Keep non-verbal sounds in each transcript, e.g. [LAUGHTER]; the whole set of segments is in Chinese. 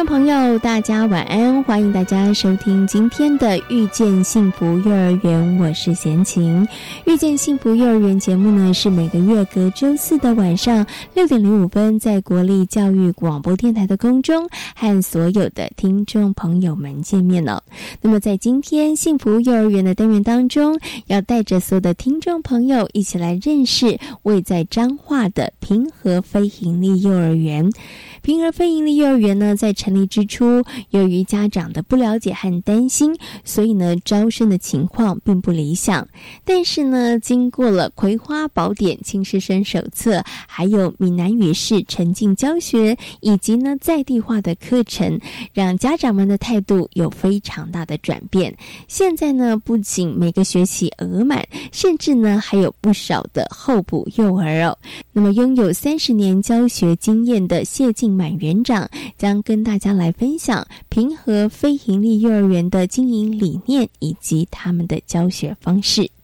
众朋友，大家晚安！欢迎大家收听今天的《遇见幸福幼儿园》，我是贤琴。《遇见幸福幼儿园》节目呢，是每个月隔周四的晚上六点零五分，在国立教育广播电台的空中和所有的听众朋友们见面了。那么，在今天幸福幼儿园的单元当中，要带着所有的听众朋友一起来认识位在彰化的平和非营利幼儿园。平儿非营利幼儿园呢，在成立之初，由于家长的不了解和担心，所以呢，招生的情况并不理想。但是呢，经过了《葵花宝典》青师生手册，还有闽南语式沉浸教学，以及呢在地化的课程，让家长们的态度有非常大的转变。现在呢，不仅每个学期额满，甚至呢还有不少的候补幼儿哦。那么，拥有三十年教学经验的谢静。满园长将跟大家来分享平和非营利幼儿园的经营理念以及他们的教学方式。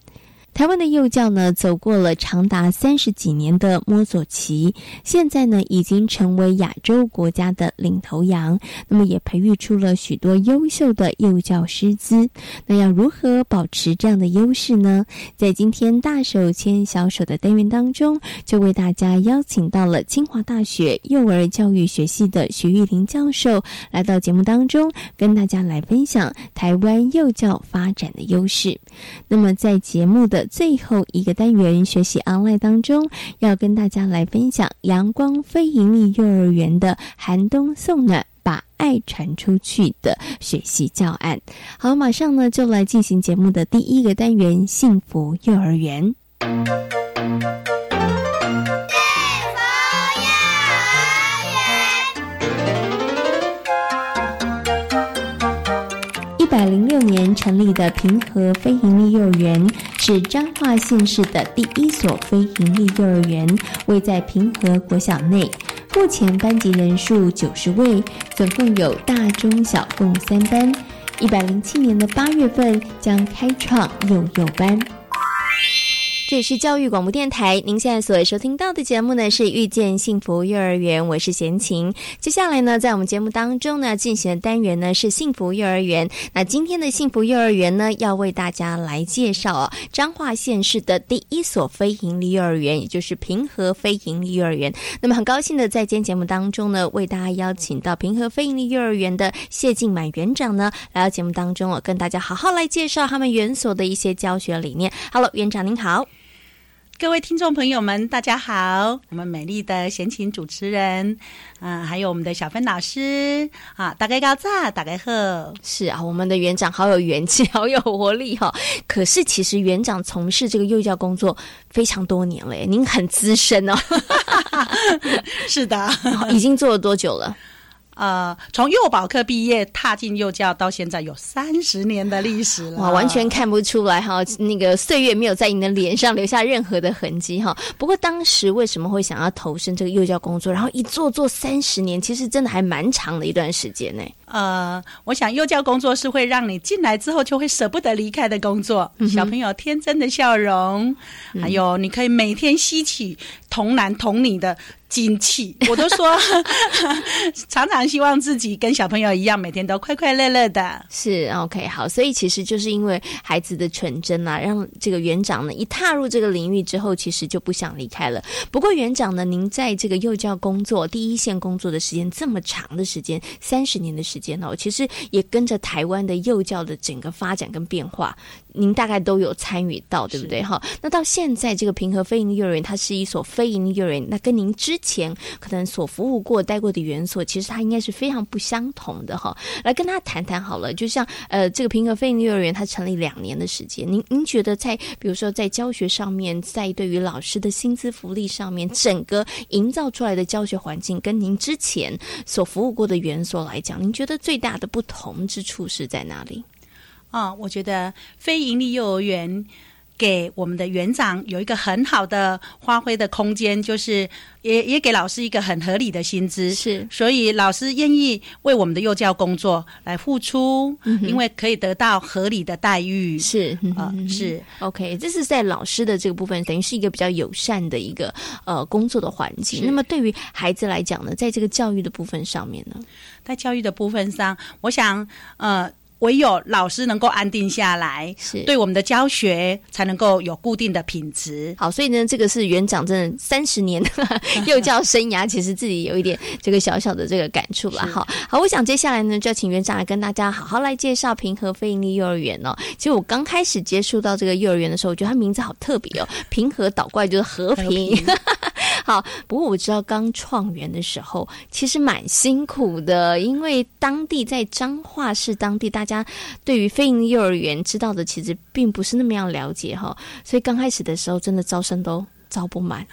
台湾的幼教呢，走过了长达三十几年的摸索期，现在呢，已经成为亚洲国家的领头羊。那么，也培育出了许多优秀的幼教师资。那要如何保持这样的优势呢？在今天大手牵小手的单元当中，就为大家邀请到了清华大学幼儿教育学系的徐玉玲教授来到节目当中，跟大家来分享台湾幼教发展的优势。那么，在节目的最后一个单元学习 online 当中，要跟大家来分享阳光非盈利幼儿园的寒冬送暖，把爱传出去的学习教案。好，马上呢就来进行节目的第一个单元幸福幼儿园。百零六年成立的平和非营利幼儿园是彰化县市的第一所非营利幼儿园，位在平和国小内。目前班级人数九十位，总共有大中小共三班。一百零七年的八月份将开创幼幼班。这里是教育广播电台，您现在所收听到的节目呢是《遇见幸福幼儿园》，我是贤琴。接下来呢，在我们节目当中呢进行的单元呢是幸福幼儿园。那今天的幸福幼儿园呢，要为大家来介绍彰化县市的第一所非营利幼儿园，也就是平和非营利幼儿园。那么很高兴的在今天节目当中呢，为大家邀请到平和非营利幼儿园的谢静满园长呢来到节目当中哦，跟大家好好来介绍他们园所的一些教学理念。Hello，园长您好。各位听众朋友们，大家好！我们美丽的闲情主持人，啊，还有我们的小芬老师，啊，大概高炸，大概贺，是啊，我们的园长好有元气，好有活力哈。[LAUGHS] 可是其实园长从事这个幼教工作非常多年了，您很资深哦。[LAUGHS] 是的，[LAUGHS] 已经做了多久了？呃，从幼保科毕业踏进幼教到现在有三十年的历史了，哇，完全看不出来哈，那个岁月没有在你的脸上留下任何的痕迹哈。不过当时为什么会想要投身这个幼教工作，然后一做做三十年，其实真的还蛮长的一段时间呢。呃，我想幼教工作是会让你进来之后就会舍不得离开的工作。小朋友天真的笑容，还有你可以每天吸取童男童女的。精气，[LAUGHS] 我都说，[LAUGHS] 常常希望自己跟小朋友一样，每天都快快乐乐的。是 OK，好，所以其实就是因为孩子的纯真啊，让这个园长呢一踏入这个领域之后，其实就不想离开了。不过园长呢，您在这个幼教工作第一线工作的时间这么长的时间，三十年的时间哦，其实也跟着台湾的幼教的整个发展跟变化。您大概都有参与到，对不对？哈，那到现在这个平和非营利幼儿园，它是一所非营利幼儿园。那跟您之之前可能所服务过、待过的园所，其实它应该是非常不相同的哈。来跟他谈谈好了，就像呃，这个平和非营幼儿园它成立两年的时间，您您觉得在比如说在教学上面，在对于老师的薪资福利上面，整个营造出来的教学环境，跟您之前所服务过的园所来讲，您觉得最大的不同之处是在哪里？啊，我觉得非营利幼儿园给我们的园长有一个很好的发挥的空间，就是也也给老师一个很合理的薪资，是，所以老师愿意为我们的幼教工作来付出，因为可以得到合理的待遇，是啊，是。OK，这是在老师的这个部分，等于是一个比较友善的一个呃工作的环境。那么对于孩子来讲呢，在这个教育的部分上面呢，在教育的部分上，我想呃。唯有老师能够安定下来，是对我们的教学才能够有固定的品质。好，所以呢，这个是园长真的三十年 [LAUGHS] 幼教生涯，其实自己有一点这个小小的这个感触了。好，好，我想接下来呢，就要请园长来跟大家好好来介绍平和非营利幼儿园哦。其实我刚开始接触到这个幼儿园的时候，我觉得它名字好特别哦，平和倒怪就是和平。[LAUGHS] 好，不过我知道刚创园的时候其实蛮辛苦的，因为当地在彰化市当地，大家对于非营幼儿园知道的其实并不是那么样了解哈，所以刚开始的时候真的招生都招不满。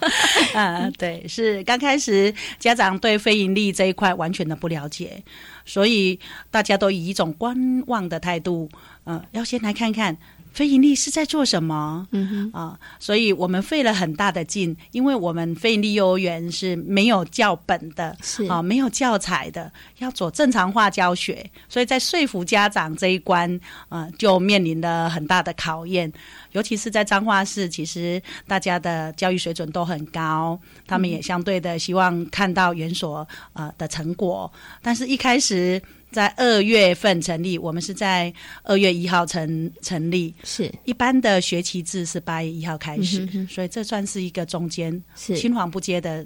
[LAUGHS] 啊，对，是刚开始家长对非盈利这一块完全的不了解，所以大家都以一种观望的态度，嗯，要先来看看。非盈利是在做什么？嗯哼啊，所以我们费了很大的劲，因为我们非盈利幼儿园是没有教本的，是啊，没有教材的，要做正常化教学，所以在说服家长这一关，啊，就面临了很大的考验。尤其是在彰化市，其实大家的教育水准都很高，他们也相对的希望看到园所呃的成果，但是一开始。在二月份成立，我们是在二月一号成成立，是一般的学期制是八月一号开始，所以这算是一个中间是青黄不接的。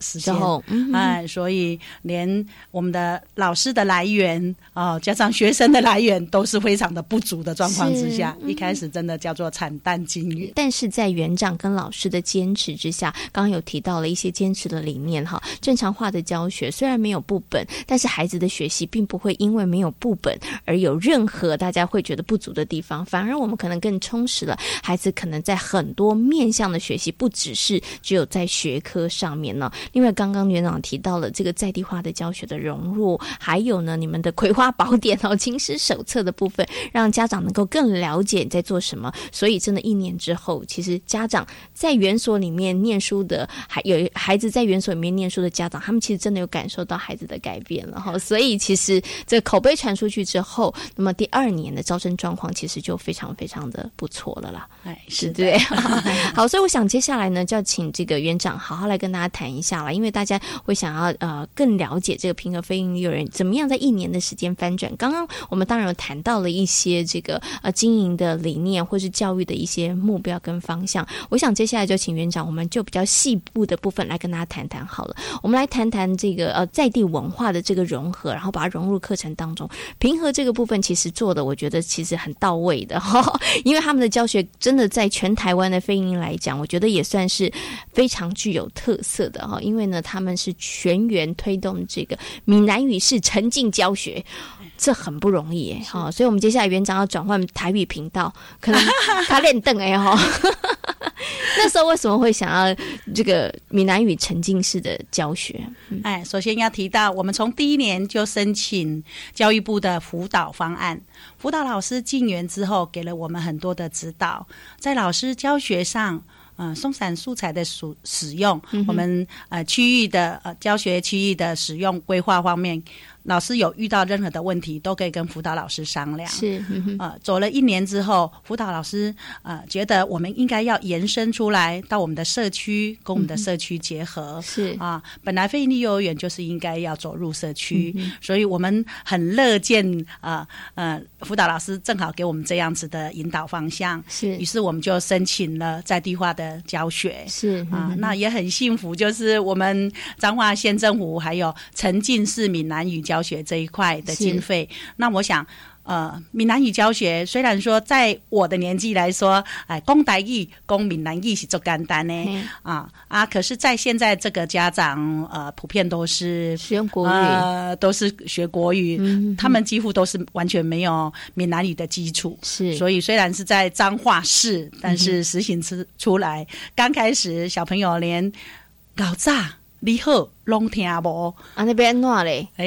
时间，嗯，哎，所以连我们的老师的来源啊，加上学生的来源，都是非常的不足的状况之下，一开始真的叫做惨淡经营。但是在园长跟老师的坚持之下，刚刚有提到了一些坚持的理念哈，正常化的教学虽然没有部本，但是孩子的学习并不会因为没有部本而有任何大家会觉得不足的地方，反而我们可能更充实了孩子，可能在很多面向的学习，不只是只有在学科上面呢。因为刚刚园长提到了这个在地化的教学的融入，还有呢，你们的葵花宝典哦、青师手册的部分，让家长能够更了解你在做什么。所以，真的，一年之后，其实家长在园所里面念书的，还有孩子在园所里面念书的家长，他们其实真的有感受到孩子的改变了哈。所以，其实这口碑传出去之后，那么第二年的招生状况其实就非常非常的不错了啦。哎，是对。[LAUGHS] [LAUGHS] 好，所以我想接下来呢，就要请这个园长好好来跟大家谈一下。因为大家会想要呃更了解这个平和飞鹰幼儿园怎么样在一年的时间翻转。刚刚我们当然有谈到了一些这个呃经营的理念或是教育的一些目标跟方向。我想接下来就请园长，我们就比较细部的部分来跟大家谈谈好了。我们来谈谈这个呃在地文化的这个融合，然后把它融入课程当中。平和这个部分其实做的，我觉得其实很到位的哈，[LAUGHS] 因为他们的教学真的在全台湾的飞鹰来讲，我觉得也算是非常具有特色的哈。因为呢，他们是全员推动这个闽南语是沉浸教学，这很不容易哈。所以，我们接下来园长要转换台语频道，可能他练凳哎哈。[LAUGHS] 那时候为什么会想要这个闽南语沉浸式的教学？哎，首先要提到，我们从第一年就申请教育部的辅导方案，辅导老师进园之后，给了我们很多的指导，在老师教学上。嗯，松散素材的使使用，我们呃区域的呃教学区域的使用规划方面。老师有遇到任何的问题，都可以跟辅导老师商量。是，呃，走了一年之后，辅导老师呃觉得我们应该要延伸出来到我们的社区，跟我们的社区结合。是啊，本来非营利幼儿园就是应该要走入社区，所以我们很乐见啊呃辅导老师正好给我们这样子的引导方向。是，于是我们就申请了在地化的教学。是啊，那也很幸福，就是我们彰化县政府还有沉浸式闽南语教。教学这一块的经费，那我想，呃，闽南语教学虽然说在我的年纪来说，哎，讲台语、讲闽南语是做简单呢啊啊，可是，在现在这个家长呃，普遍都是使用国语，呃，都是学国语，他们几乎都是完全没有闽南语的基础，是，所以虽然是在彰化市，但是实行出出来，刚开始小朋友连搞炸。你好，拢听无啊？那边哪嘞？哎，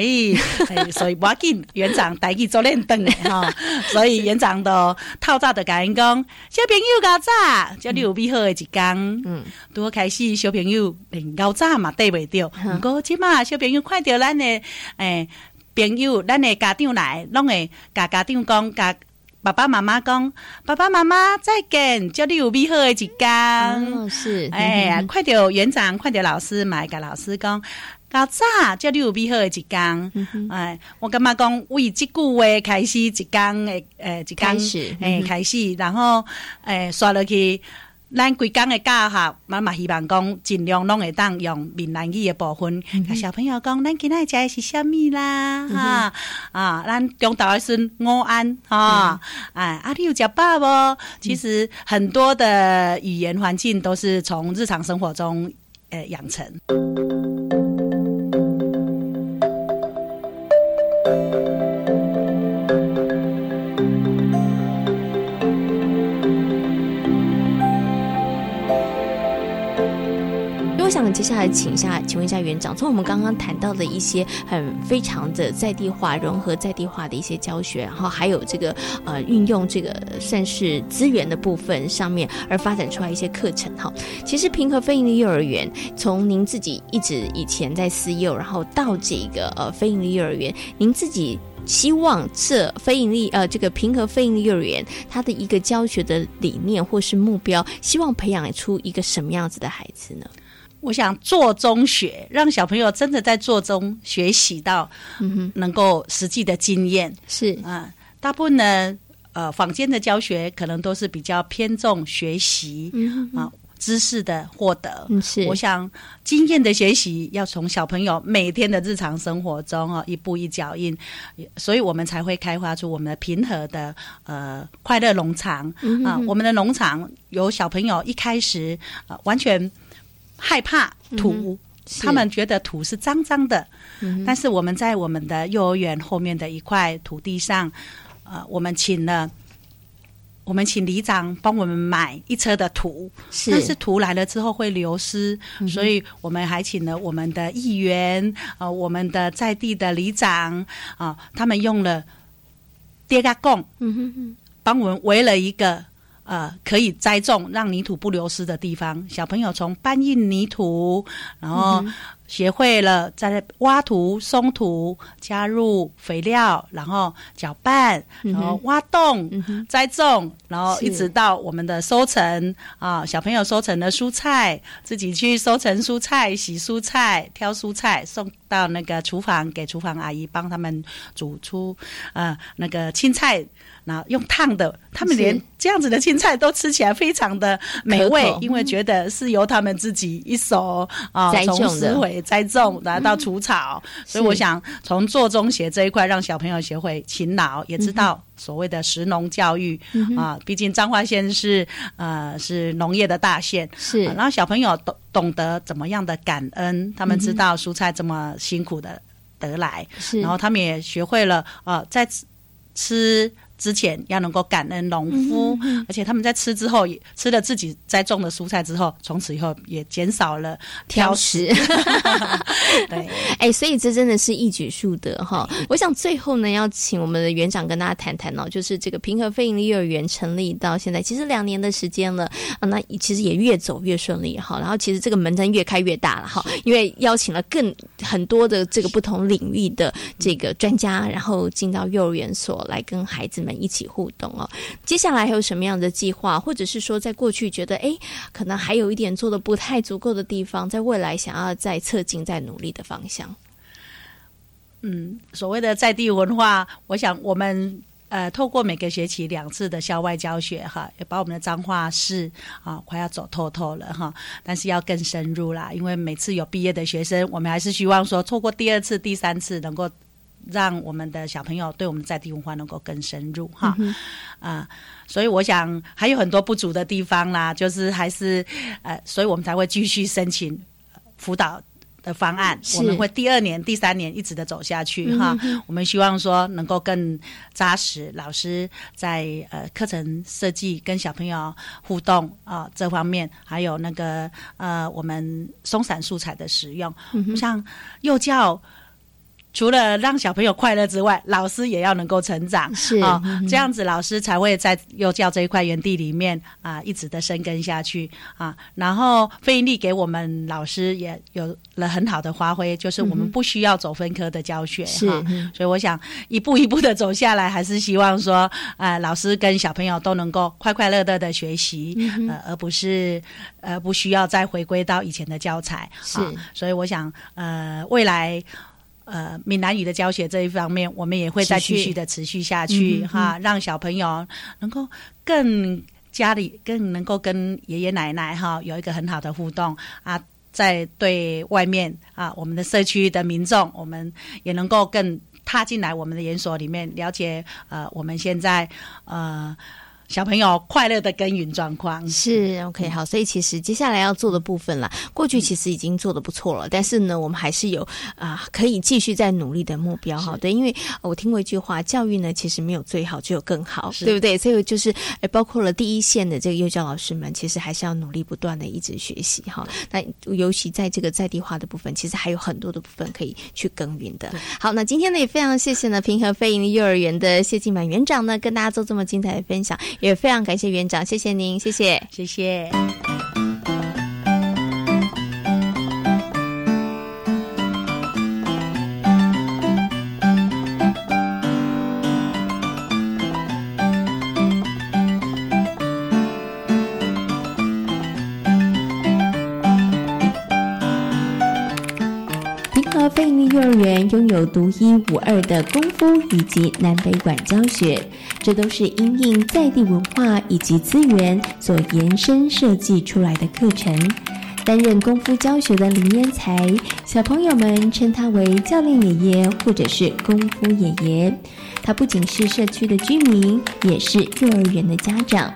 [LAUGHS] 所以要紧，园长带去做练凳哈。所以园长都透早的甲因讲，小朋友搞早，叫你有美好的一天。嗯，拄开始小朋友连搞早嘛缀袂着，不过即嘛小朋友看到咱的诶朋友，咱的家长来，拢会甲家长讲甲。爸爸妈妈讲：“爸爸妈妈再见，祝你有美好的一天。”是，哎呀，快点园长，快点老师，买个老师讲，搞早叫你有美好的一天。哎，我感觉讲为这句话开始一天的，诶，一开始，诶，开始，然后诶，刷落去。咱规工的教学，妈妈希望讲尽量拢会当用闽南语的部分，甲小朋友讲，咱今仔食的是虾米啦？哈啊，咱中岛的孙午安啊，哎，啊，你有食饱无？其实很多的语言环境都是从日常生活中呃养成。想接下来请一下，请问一下园长，从我们刚刚谈到的一些很非常的在地化、融合在地化的一些教学，然后还有这个呃运用这个算是资源的部分上面，而发展出来一些课程哈。其实平和非营利幼儿园，从您自己一直以前在私幼，然后到这个呃非营利幼儿园，您自己希望这非营利呃这个平和非营利幼儿园它的一个教学的理念或是目标，希望培养出一个什么样子的孩子呢？我想做中学，让小朋友真的在做中学习到，能够实际的经验是啊。大部分呢，呃，坊间的教学可能都是比较偏重学习嗯啊知识的获得。是，我想经验的学习要从小朋友每天的日常生活中哦，一步一脚印，所以我们才会开发出我们的平和的呃快乐农场啊。我们的农场有小朋友一开始啊完全。害怕土，他们觉得土是脏脏的。但是我们在我们的幼儿园后面的一块土地上，呃，我们请了，我们请里长帮我们买一车的土。但是土来了之后会流失，所以我们还请了我们的议员，呃，我们的在地的里长啊，他们用了跌嘎贡，嗯哼哼，帮我们围了一个。呃，可以栽种，让泥土不流失的地方。小朋友从搬运泥土，然后学会了在挖土、松土，加入肥料，然后搅拌，然后挖洞、栽种，然后一直到我们的收成啊。小朋友收成的蔬菜，自己去收成蔬菜、洗蔬菜、挑蔬菜，送到那个厨房给厨房阿姨帮他们煮出呃那个青菜。然后用烫的，他们连这样子的青菜都吃起来非常的美味，因为觉得是由他们自己一手啊从思维栽种，然后到除草。所以我想从做中学这一块，让小朋友学会勤劳，也知道所谓的食农教育啊。毕竟彰化县是呃是农业的大县，是。然后小朋友懂懂得怎么样的感恩，他们知道蔬菜这么辛苦的得来，是。然后他们也学会了呃在吃。之前要能够感恩农夫，而且他们在吃之后，也吃了自己栽种的蔬菜之后，从此以后也减少了挑食。[LAUGHS] 对，[LAUGHS] 哎，所以这真的是一举数得哈。我想最后呢，要请我们的园长跟大家谈谈哦，就是这个平和非营利幼儿园成立到现在，其实两年的时间了啊，那其实也越走越顺利哈。然后其实这个门真越开越大了哈，因为邀请了更很多的这个不同领域的这个专家，然后进到幼儿园所来跟孩子们。一起互动哦，接下来还有什么样的计划，或者是说，在过去觉得哎，可能还有一点做的不太足够的地方，在未来想要再侧进、再努力的方向？嗯，所谓的在地文化，我想我们呃，透过每个学期两次的校外教学，哈，也把我们的脏话是啊，快要走透透了哈。但是要更深入啦，因为每次有毕业的学生，我们还是希望说，错过第二次、第三次，能够。让我们的小朋友对我们在地文化能够更深入哈啊、所以我想还有很多不足的地方啦，就是还是呃，所以我们才会继续申请呃辅导。的方案，我们会第二年、第三年一直的走下去哈。我们希望说能够更扎实，老师在呃课程设计跟小朋友互动啊、这方面，还有那个呃我们松散素材的使用，像幼教。除了让小朋友快乐之外，老师也要能够成长，是啊、嗯哼这样子老师才会在幼教这一块园地里面啊、一直的生根下去啊。然后费英利给我们老师也有了很好的发挥，就是我们不需要走分科的教学哈、嗯所以我想一步一步的走下来，还是希望说，呃，老师跟小朋友都能够快快乐乐的学习，嗯呃，而不是呃不需要再回归到以前的教材。是啊所以我想，呃，未来。呃，闽南语的教学这一方面，我们也会再继续的持续下去哈，让小朋友能够更家里更能够跟爷爷奶奶哈有一个很好的互动啊，在对外面啊，我们的社区的民众，我们也能够更踏进来我们的研所里面，了解呃我们现在呃小朋友快乐的耕耘状况。是 OK 好，所以其实接下来要做的部分啦，过去其实已经做的不错了，但是呢，我们还是有啊、可以继续再努力的目标哈。对，因为呃我听过一句话，教育呢其实没有最好，只有更好，对不对？所以就是哎包括了第一线的这个幼教老师们，其实还是要努力不断的一直学习哈。那尤其在这个在地化的部分，其实还有很多的部分可以去耕耘的。好，那今天呢也非常谢谢呢平和飞营幼儿园的谢静满园长呢跟大家做这么精彩的分享，也非常感谢园长，谢谢您，谢谢。谢谢。幼儿园拥有独一无二的功夫以及南北管教学，这都是因应在地文化以及资源所延伸设计出来的课程。担任功夫教学的林烟才，小朋友们称他为教练爷爷或者是功夫爷爷。他不仅是社区的居民，也是幼儿园的家长。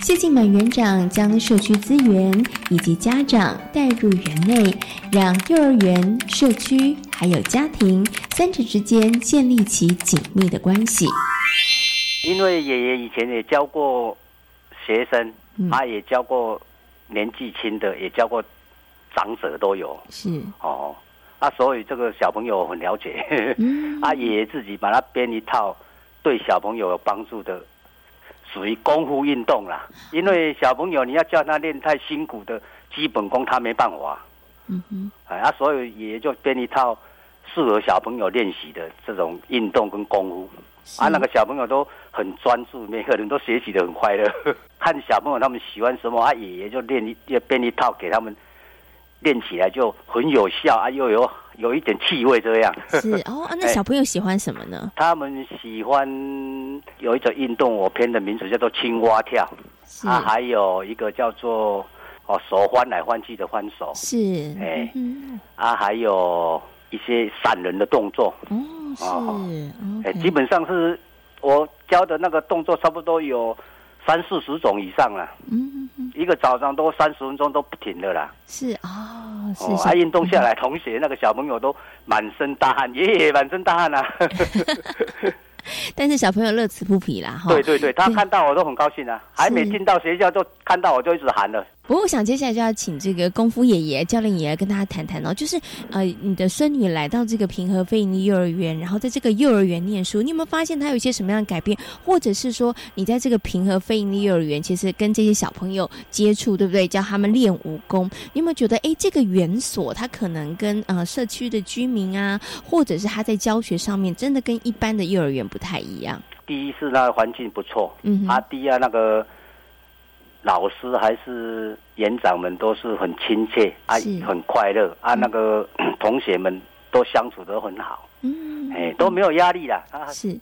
谢静满园长将社区资源以及家长带入园内，让幼儿园、社区还有家庭三者之间建立起紧密的关系。因为爷爷以前也教过学生，嗯他也教过年纪轻的，也教过长者都有是，哦。啊，所以这个小朋友很了解，嗯，[LAUGHS] 啊，爷爷自己把他编一套对小朋友有帮助的，属于功夫运动啦。因为小朋友你要叫他练太辛苦的基本功，他没办法。嗯哼，哎，啊，所以爷爷就编一套适合小朋友练习的这种运动跟功夫。啊，那个小朋友都很专注，每个人都学习的很快乐。[LAUGHS] 看小朋友他们喜欢什么，啊，爷爷就练一也编一套给他们练起来，就很有效啊，又有有一点气味这样。是 [LAUGHS] 哦。啊那小朋友喜欢什么呢？他们喜欢有一种运动，我编的名字叫做青蛙跳，是啊，还有一个叫做哦手翻来翻去的翻手，是，哎嗯啊，还有一些闪人的动作，哼，哦，是哦哎基本上是我教的那个动作，差不多有三四十种以上了。嗯一个早上都三十分钟都不停的啦。是哦，是啊，运动下来，同学那个小朋友都满身大汗，爷爷满身大汗啊。[LAUGHS] 但是小朋友乐此不疲啦，哈。对对对，他看到我都很高兴啊，还没进到学校就看到我就一直喊了。不过我想接下来就要请这个功夫爷爷、教练爷爷跟大家谈谈哦，就是呃，你的孙女来到这个平和非营利幼儿园，然后在这个幼儿园念书，你有没有发现她有一些什么样的改变？或者是说，你在这个平和非营利幼儿园，其实跟这些小朋友接触，对不对？教他们练武功，你有没有觉得，哎，这个园所它可能跟呃社区的居民啊，或者是他在教学上面，真的跟一般的幼儿园不太一样？第一是那个环境不错，嗯哼啊，第二那个老师还是园长们都是很亲切啊是，很快乐啊，那个 [CLEARS THROAT] 同学们都相处得很好，嗯，哎，都没有压力啦。啊，是。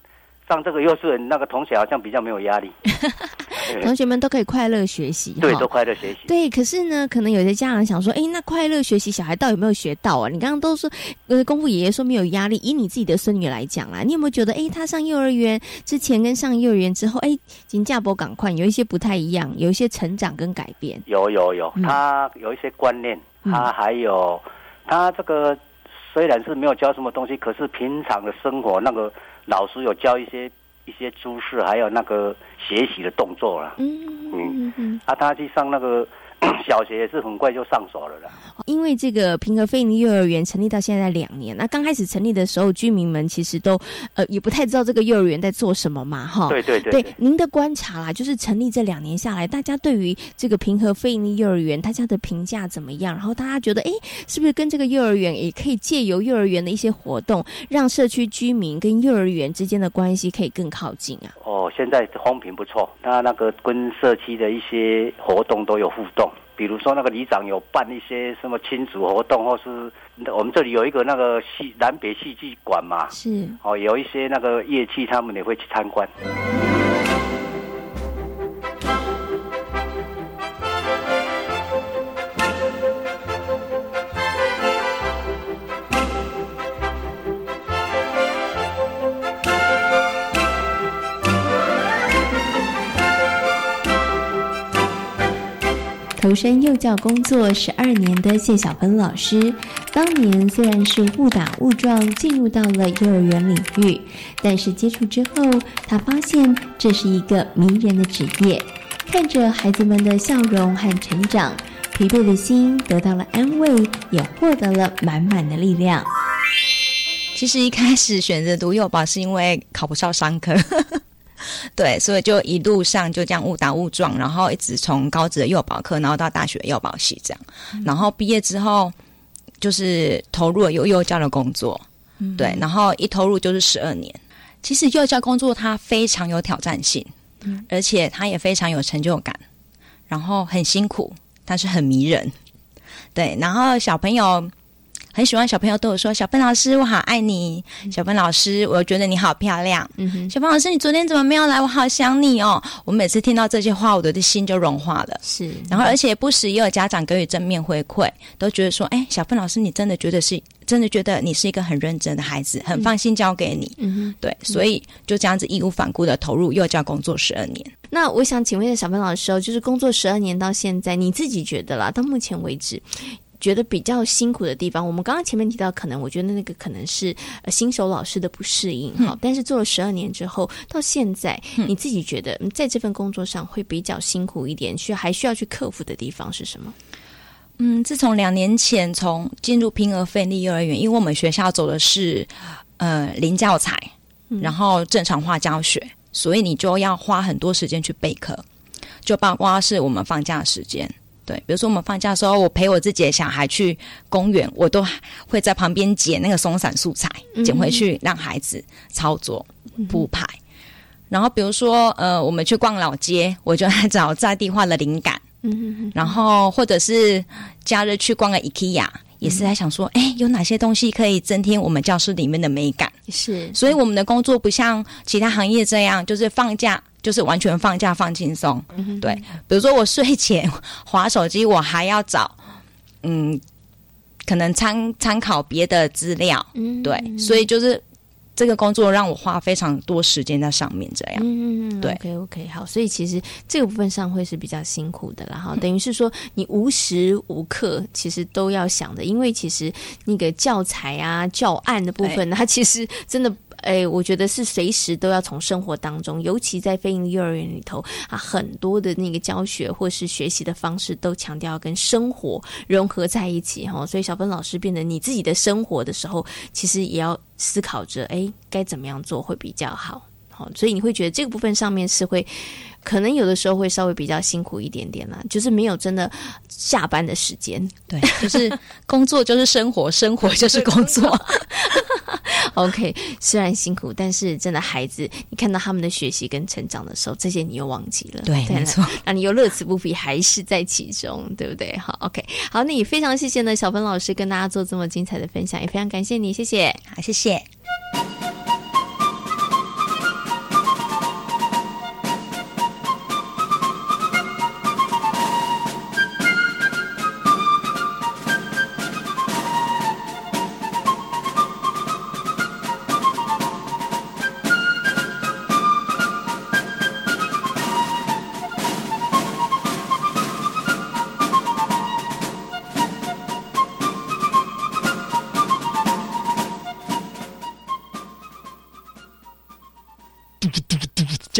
上这个幼稚园那个同学好像比较没有压力。[LAUGHS] 同学们都可以快乐学习，对，都快乐学习。对，可是呢，可能有些家长想说，哎，那快乐学习，小孩到底有没有学到啊？你刚刚都说，呃，功夫爷爷说没有压力。以你自己的孙女来讲啊，你有没有觉得，哎，他上幼儿园之前跟上幼儿园之后，哎，金价博赶快有一些不太一样，有一些成长跟改变。有有有，他有一些观念，他还有他这个虽然是没有教什么东西，可是平常的生活那个老师有教一些。一些姿势，还有那个学习的动作了。嗯嗯嗯，啊，他去上那个。[COUGHS] 小学也是很快就上手了啦。因为这个平和菲尼幼儿园成立到现在两年，那刚开始成立的时候，居民们其实都呃也不太知道这个幼儿园在做什么嘛，哈。对对对。对您的观察啦，就是成立这两年下来，大家对于这个平和菲尼幼儿园大家的评价怎么样？然后大家觉得，哎，是不是跟这个幼儿园也可以借由幼儿园的一些活动，让社区居民跟幼儿园之间的关系可以更靠近啊？哦，现在风评不错，他那个跟社区的一些活动都有互动。比如说，那个里长有办一些什么亲子活动，或是我们这里有一个那个戏南北戏剧馆嘛，是哦，有一些那个乐器，他们也会去参观。投身幼教工作十二年的谢小芬老师，当年虽然是误打误撞进入到了幼儿园领域，但是接触之后，他发现这是一个迷人的职业。看着孩子们的笑容和成长，疲惫的心得到了安慰，也获得了满满的力量。其实一开始选择读幼保是因为考不上商科。[LAUGHS] 对，所以就一路上就这样误打误撞，然后一直从高职的幼保课，然后到大学幼保系这样，然后毕业之后就是投入了幼幼教的工作，对，然后一投入就是十二年。其实幼教工作它非常有挑战性，而且它也非常有成就感，然后很辛苦，但是很迷人。对，然后小朋友。很喜欢小朋友对我说：“小芬老师，我好爱你。”小芬老师，我觉得你好漂亮。嗯小芬老师，你昨天怎么没有来？我好想你哦。我每次听到这些话，我的心就融化了。是，然后而且不时也有家长给予正面回馈，都觉得说：“哎，小芬老师，你真的觉得是真的觉得你是一个很认真的孩子，很放心交给你。”嗯对，所以就这样子义无反顾的投入幼教工作十二年。那我想请问一下小芬老师哦，就是工作十二年到现在，你自己觉得啦，到目前为止。觉得比较辛苦的地方，我们刚刚前面提到，可能我觉得那个可能是新手老师的不适应哈。但是做了十二年之后，到现在你自己觉得在这份工作上会比较辛苦一点，需还需要去克服的地方是什么？嗯，自从两年前从进入平和费力幼儿园，因为我们学校走的是呃零教材，然后正常化教学，所以你就要花很多时间去备课，就包括是我们放假时间。对，比如说我们放假的时候，我陪我自己的小孩去公园，我都会在旁边捡那个松散素材，捡回去让孩子操作铺排。然后比如说，呃，我们去逛老街，我就来找在地化的灵感。嗯然后或者是假日去逛个 IKEA，也是在想说，哎，有哪些东西可以增添我们教室里面的美感？是，所以我们的工作不像其他行业这样，就是放假。就是完全放假放轻松，对。比如说我睡前 [LAUGHS] 划手机，我还要找，嗯，可能参参考别的资料，对。所以就是这个工作让我花非常多时间在上面，这样。嗯嗯对。OK OK 好，所以其实这个部分上会是比较辛苦的啦，哈。等于是说你无时无刻其实都要想的，因为其实那个教材啊教案的部分，它其实真的。哎，我觉得是随时都要从生活当中，尤其在飞营幼儿园里头啊，很多的那个教学或是学习的方式都强调跟生活融合在一起哈。所以小芬老师变得你自己的生活的时候，其实也要思考着，哎，该怎么样做会比较好。好，所以你会觉得这个部分上面是会，可能有的时候会稍微比较辛苦一点点啦，就是没有真的下班的时间。对，就是工作就是生活，生活就是工作。OK，[LAUGHS] 虽然辛苦，但是真的孩子，你看到他们的学习跟成长的时候，这些你又忘记了，对，没错，那你又乐此不疲，还是在其中，对不对？好，OK，好，那也非常谢谢呢，小芬老师跟大家做这么精彩的分享，也非常感谢你，谢谢，好，谢谢。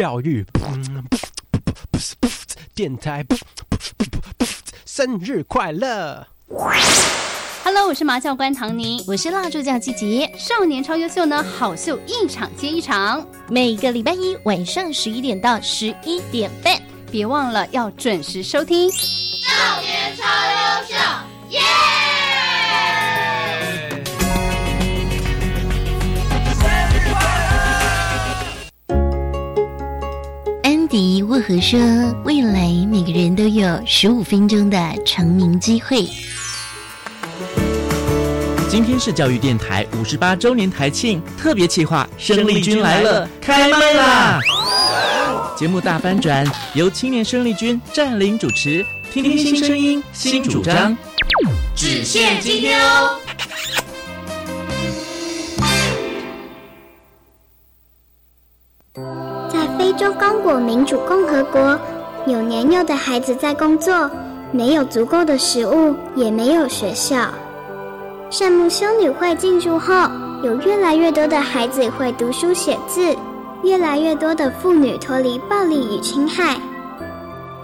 教育电台，生日快乐！Hello，我是麻教官唐宁，我是蜡烛教季吉。少年超优秀呢，好秀一场接一场，每个礼拜一晚上十一点到十一点半，别忘了要准时收听。少年超优秀，耶！迪沃和说：“未来每个人都有十五分钟的成名机会。”今天是教育电台五十八周年台庆特别企划，生力军来了，开麦啦！节目大翻转，由青年生力军占领主持，听听新声音、新主张，只限今天哦。非洲刚果民主共和国，有年幼的孩子在工作，没有足够的食物，也没有学校。善牧修女会进驻后，有越来越多的孩子会读书写字，越来越多的妇女脱离暴力与侵害。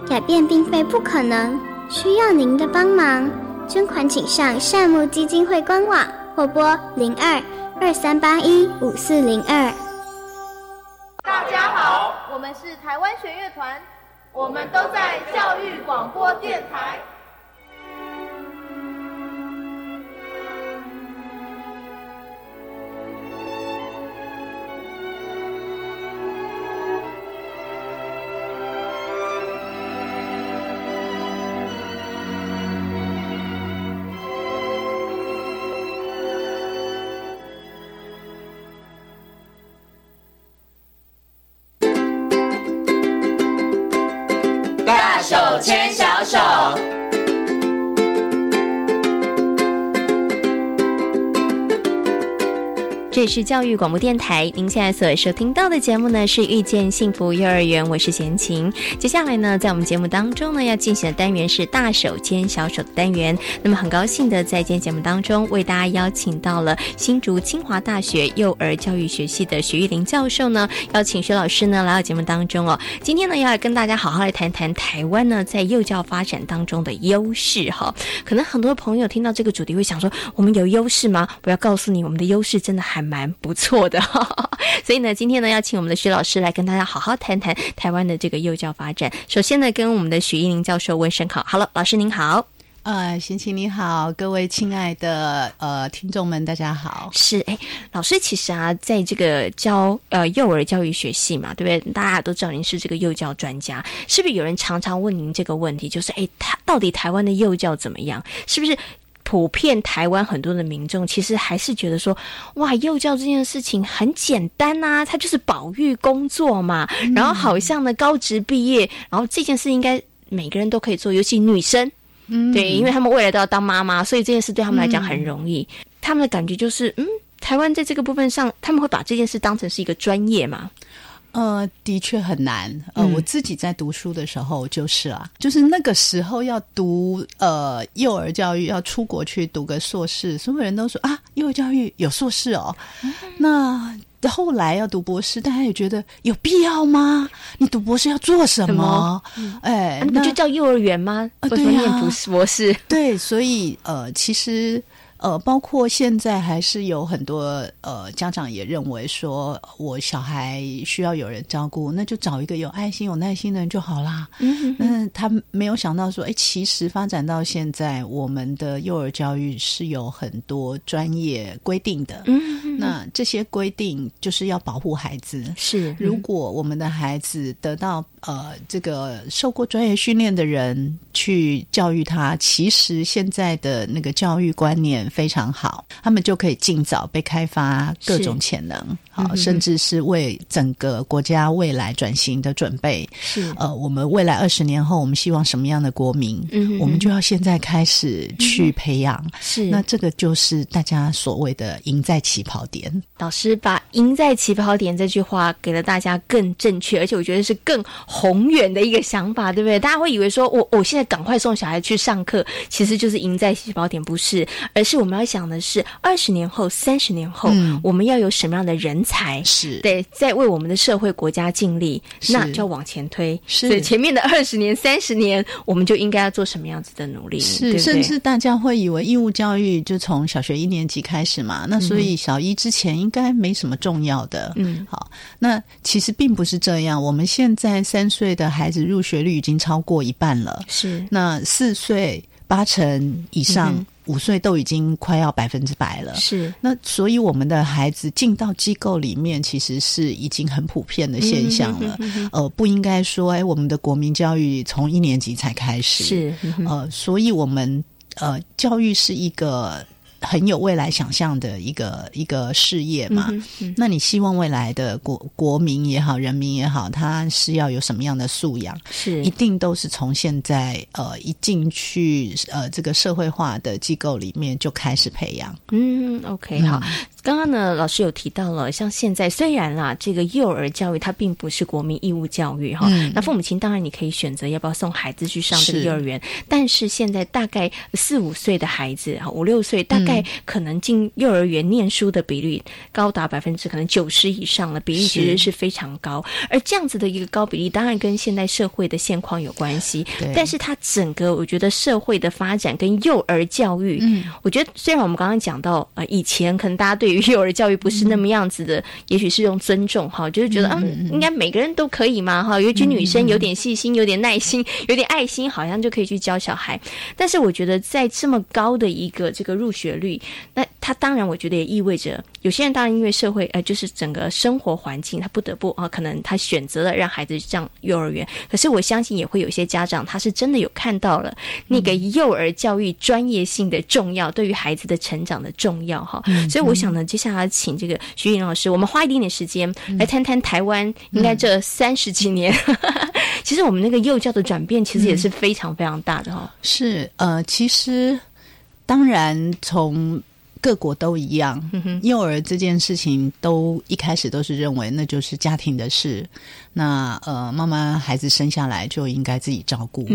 改变并非不可能，需要您的帮忙。捐款请上善牧基金会官网或拨零二二三八一五四零二。是台湾弦乐团，我们都在教育广播电台。这里是教育广播电台，您现在所收听到的节目呢是遇见幸福幼儿园，我是贤琴。接下来呢，在我们节目当中呢，要进行的单元是大手牵小手的单元。那么很高兴的在今天节目当中为大家邀请到了新竹清华大学幼儿教育学系的徐玉玲教授呢，邀请徐老师呢来到节目当中哦。今天呢，要来跟大家好好来谈谈台湾呢在幼教发展当中的优势哈。可能很多朋友听到这个主题会想说，我们有优势吗？我要告诉你，我们的优势真的还。蛮不错的，[LAUGHS] 所以呢，今天呢，要请我们的徐老师来跟大家好好谈谈台湾的这个幼教发展。首先呢，跟我们的许一林教授问声好，Hello，老师您好。呃，贤琴你好，各位亲爱的呃听众们，大家好。是哎，老师其实啊，在这个教呃幼儿教育学系嘛，对不对？大家都知道您是这个幼教专家，是不是有人常常问您这个问题？就是哎，他到底台湾的幼教怎么样？是不是？普遍台湾很多的民众其实还是觉得说，哇，幼教这件事情很简单呐，它就是保育工作嘛。然后好像呢，高职毕业，然后这件事应该每个人都可以做，尤其女生，对，因为他们未来都要当妈妈，所以这件事对他们来讲很容易。他们的感觉就是，嗯，台湾在这个部分上，他们会把这件事当成是一个专业嘛。呃，的确很难。呃，我自己在读书的时候就是啊，就是那个时候要读呃幼儿教育，要出国去读个硕士，所有人都说啊，幼儿教育有硕士哦。那后来要读博士，大家也觉得有必要吗？你读博士要做什么？哎，那不就叫幼儿园吗？啊，对呀，博士。对，所以呃，其实。呃，包括现在还是有很多呃家长也认为说，我小孩需要有人照顾，那就找一个有爱心、有耐心的人就好啦。嗯，那他没有想到说，哎，其实发展到现在，我们的幼儿教育是有很多专业规定的。嗯，那这些规定就是要保护孩子。是，如果我们的孩子得到呃这个受过专业训练的人去教育他，其实现在的那个教育观念。非常好，他们就可以尽早被开发各种潜能，好，甚至是为整个国家未来转型的准备。是，呃，我们未来二十年后，我们希望什么样的国民？嗯，我们就要现在开始去培养。是，那这个就是大家所谓的赢在起跑点。老师把“赢在起跑点”这句话给了大家更正确，而且我觉得是更宏远的一个想法，对不对？大家会以为说我我现在赶快送小孩去上课，其实就是赢在起跑点，不是，而是我们要想的是二十年后、三十年后，嗯我们要有什么样的人才？是对，在为我们的社会国家尽力，那就要往前推。是所以前面的二十年、三十年，我们就应该要做什么样子的努力？是，甚至大家会以为义务教育就从小学一年级开始嘛，那所以小一之前应该没什么重要的。嗯，好，那其实并不是这样。我们现在三岁的孩子入学率已经超过一半了，是那四岁八成以上。嗯五岁都已经快要百分之百了，是。那所以我们的孩子进到机构里面，其实是已经很普遍的现象了。嗯哼哼哼。呃，不应该说，哎，我们的国民教育从一年级才开始，是嗯呃，所以我们呃，教育是一个很有未来想象的一个一个事业嘛。嗯嗯那你希望未来的国国民也好，人民也好，他是要有什么样的素养？是一定都是从现在呃一进去呃这个社会化的机构里面就开始培养。嗯，OK，好。刚刚呢，老师有提到了，像现在虽然啦，这个幼儿教育它并不是国民义务教育哈，嗯。那父母亲当然你可以选择要不要送孩子去上这个幼儿园，但是现在大概四五岁的孩子，哈五六岁，大概嗯。可能进幼儿园念书的比率高达百分之可能九十以上了，比例其实是是非常高。而这样子的一个高比例，当然跟现代社会的现况有关系对，但是它整个我觉得社会的发展跟幼儿教育，嗯，我觉得虽然我们刚刚讲到，呃，以前可能大家对于幼儿教育不是那么样子的，也许是用尊重哈，就是觉得嗯，应该每个人都可以嘛哈，尤其女生有点细心、有点耐心、[LAUGHS] 有点爱心，好像就可以去教小孩。但是我觉得在这么高的一个这个入学率，那它当然我觉得也意味着有些人当然因为社会呃就是整个生活环境，他不得不啊、可能他选择了让孩子上幼儿园，可是我相信也会有一些家长他是真的有看到了那个幼儿教育专业性的重要，对于孩子的成长的重要哈。所以我想呢，接下来请这个徐颖老师，我们花一点点时间来谈谈台湾应该这三十几年，其实我们那个幼教的转变其实也是非常非常大的哈。是呃，其实当然从各国都一样，幼儿这件事情都一开始都是认为那就是家庭的事，那呃妈妈孩子生下来就应该自己照顾。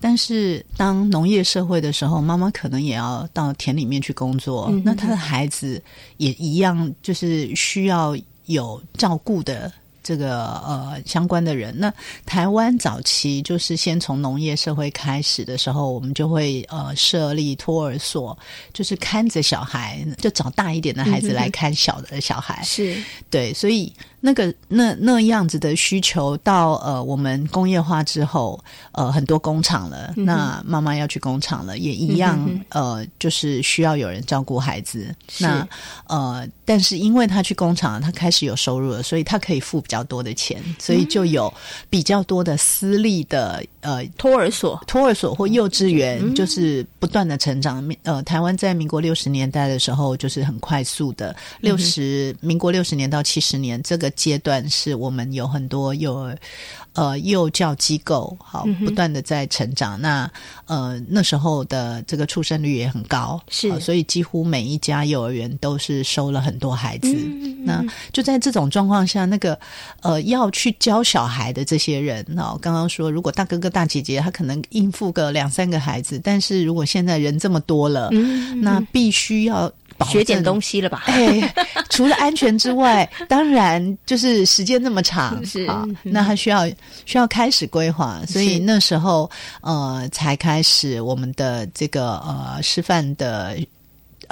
但是当农业社会的时候，妈妈可能也要到田里面去工作，嗯那她的孩子也一样，就是需要有照顾的。这个呃相关的人，那台湾早期就是先从农业社会开始的时候，我们就会呃设立托儿所，就是看着小孩，就找大一点的孩子来看小的小孩。是对，所以那个那那样子的需求到呃我们工业化之后，呃很多工厂了，嗯那妈妈要去工厂了，也一样、嗯呃就是需要有人照顾孩子。那呃，但是因为他去工厂，他开始有收入了，所以他可以付比较多的钱，所以就有比较多的私立的呃托儿所、托儿所或幼稚园，嗯。就是不断的成长。呃，台湾在民国六十年代的时候，就是很快速的六十、民国六十年到七十年这个阶段，是我们有很多幼儿呃幼教机构好嗯不断的在成长。那呃那时候的这个出生率也很高，是好所以几乎每一家幼儿园都是收了很多孩子。嗯那就在这种状况下，那个呃要去教小孩的这些人哦，刚刚说，如果大哥哥大姐姐他可能应付个两三个孩子，但是如果现在人这么多了，嗯那必须要。保学点东西了吧？哎，除了安全之外，当然就是时间那么长，是好嗯那还需要需要开始规划，所以那时候呃才开始我们的这个呃师范的。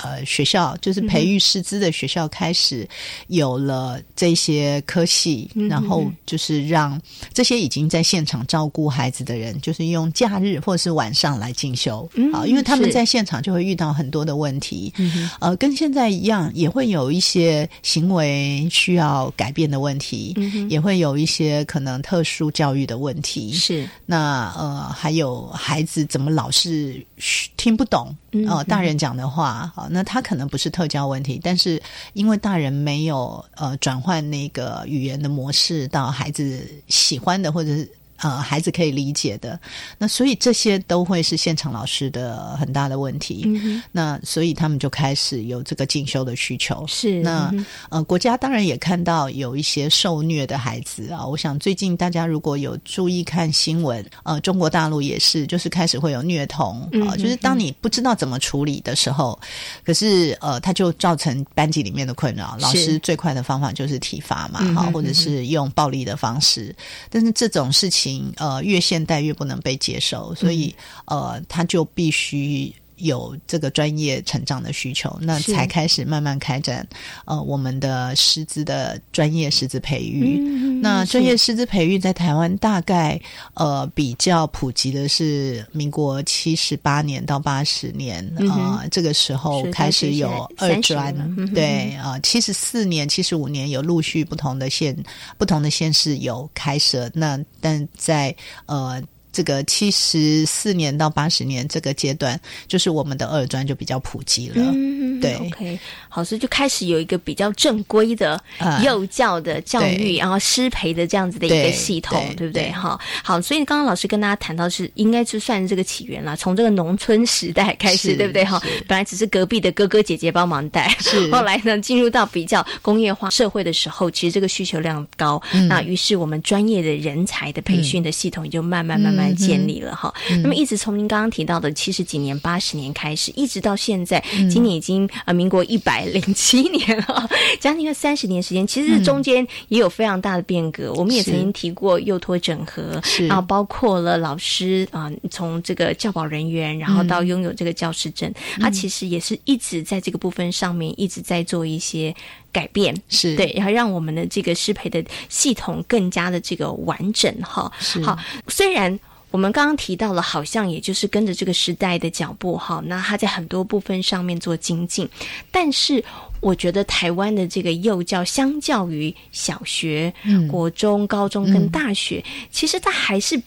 呃，学校就是培育师资的学校，开始有了这些科系，嗯然后就是让这些已经在现场照顾孩子的人，就是用假日或者是晚上来进修嗯啊，因为他们在现场就会遇到很多的问题，嗯呃，跟现在一样，也会有一些行为需要改变的问题，嗯也会有一些可能特殊教育的问题。是。那呃，还有孩子怎么老是嘘听不懂嗯呃大人讲的话，好、那他可能不是特教问题，但是因为大人没有呃转换那个语言的模式到孩子喜欢的或者是。呃孩子可以理解的。那所以这些都会是现场老师的很大的问题。嗯那所以他们就开始有这个进修的需求。是那嗯呃，国家当然也看到有一些受虐的孩子啊。我想最近大家如果有注意看新闻，呃，中国大陆也是，就是开始会有虐童啊、嗯就是当你不知道怎么处理的时候，可是呃，他就造成班级里面的困扰。老师最快的方法就是体罚嘛，哈、嗯或者是用暴力的方式。但是这种事情，呃，越现代越不能被接受，所以、嗯呃，他就必须。有这个专业成长的需求，那才开始慢慢开展呃我们的师资的专业师资培育。嗯那专业师资培育在台湾大概呃比较普及的是民国七十八年到八十年，嗯哼呃这个时候开始有二专嗯，对啊，七十四年、七十五年有陆续不同的县、不同的县市有开设，那但在呃。这个七十四年到八十年这个阶段，就是我们的二专就比较普及了。嗯，对，OK，好，所以就开始有一个比较正规的啊。幼教的教育，对。然后师培的这样子的一个系统，对对不对？哈，好，所以刚刚老师跟大家谈到是应该就算是这个起源了，从这个农村时代开始，对不对？哈，本来只是隔壁的哥哥姐姐帮忙带，是。后来呢进入到比较工业化社会的时候，其实这个需求量高，嗯。那于是我们专业的人才的培训的系统也就慢慢慢慢建立了哈。嗯那么一直从您刚刚提到的七十几年、八十年开始，一直到现在，嗯今年已经呃民国一百零七年了，[LAUGHS] 将近个三十年时间，其实中间也有非常大的变革。我们也曾经提过幼托整合，是然后包括了老师啊、从这个教保人员，然后到拥有这个教师证，他其实也是一直在这个部分上面一直在做一些改变。是对，然后让我们的这个适培的系统更加的这个完整哈。好，虽然。我们刚刚提到了，好像也就是跟着这个时代的脚步哈，那他在很多部分上面做精进，但是我觉得台湾的这个幼教，相较于小学、嗯国中、高中跟大学，其实它还是。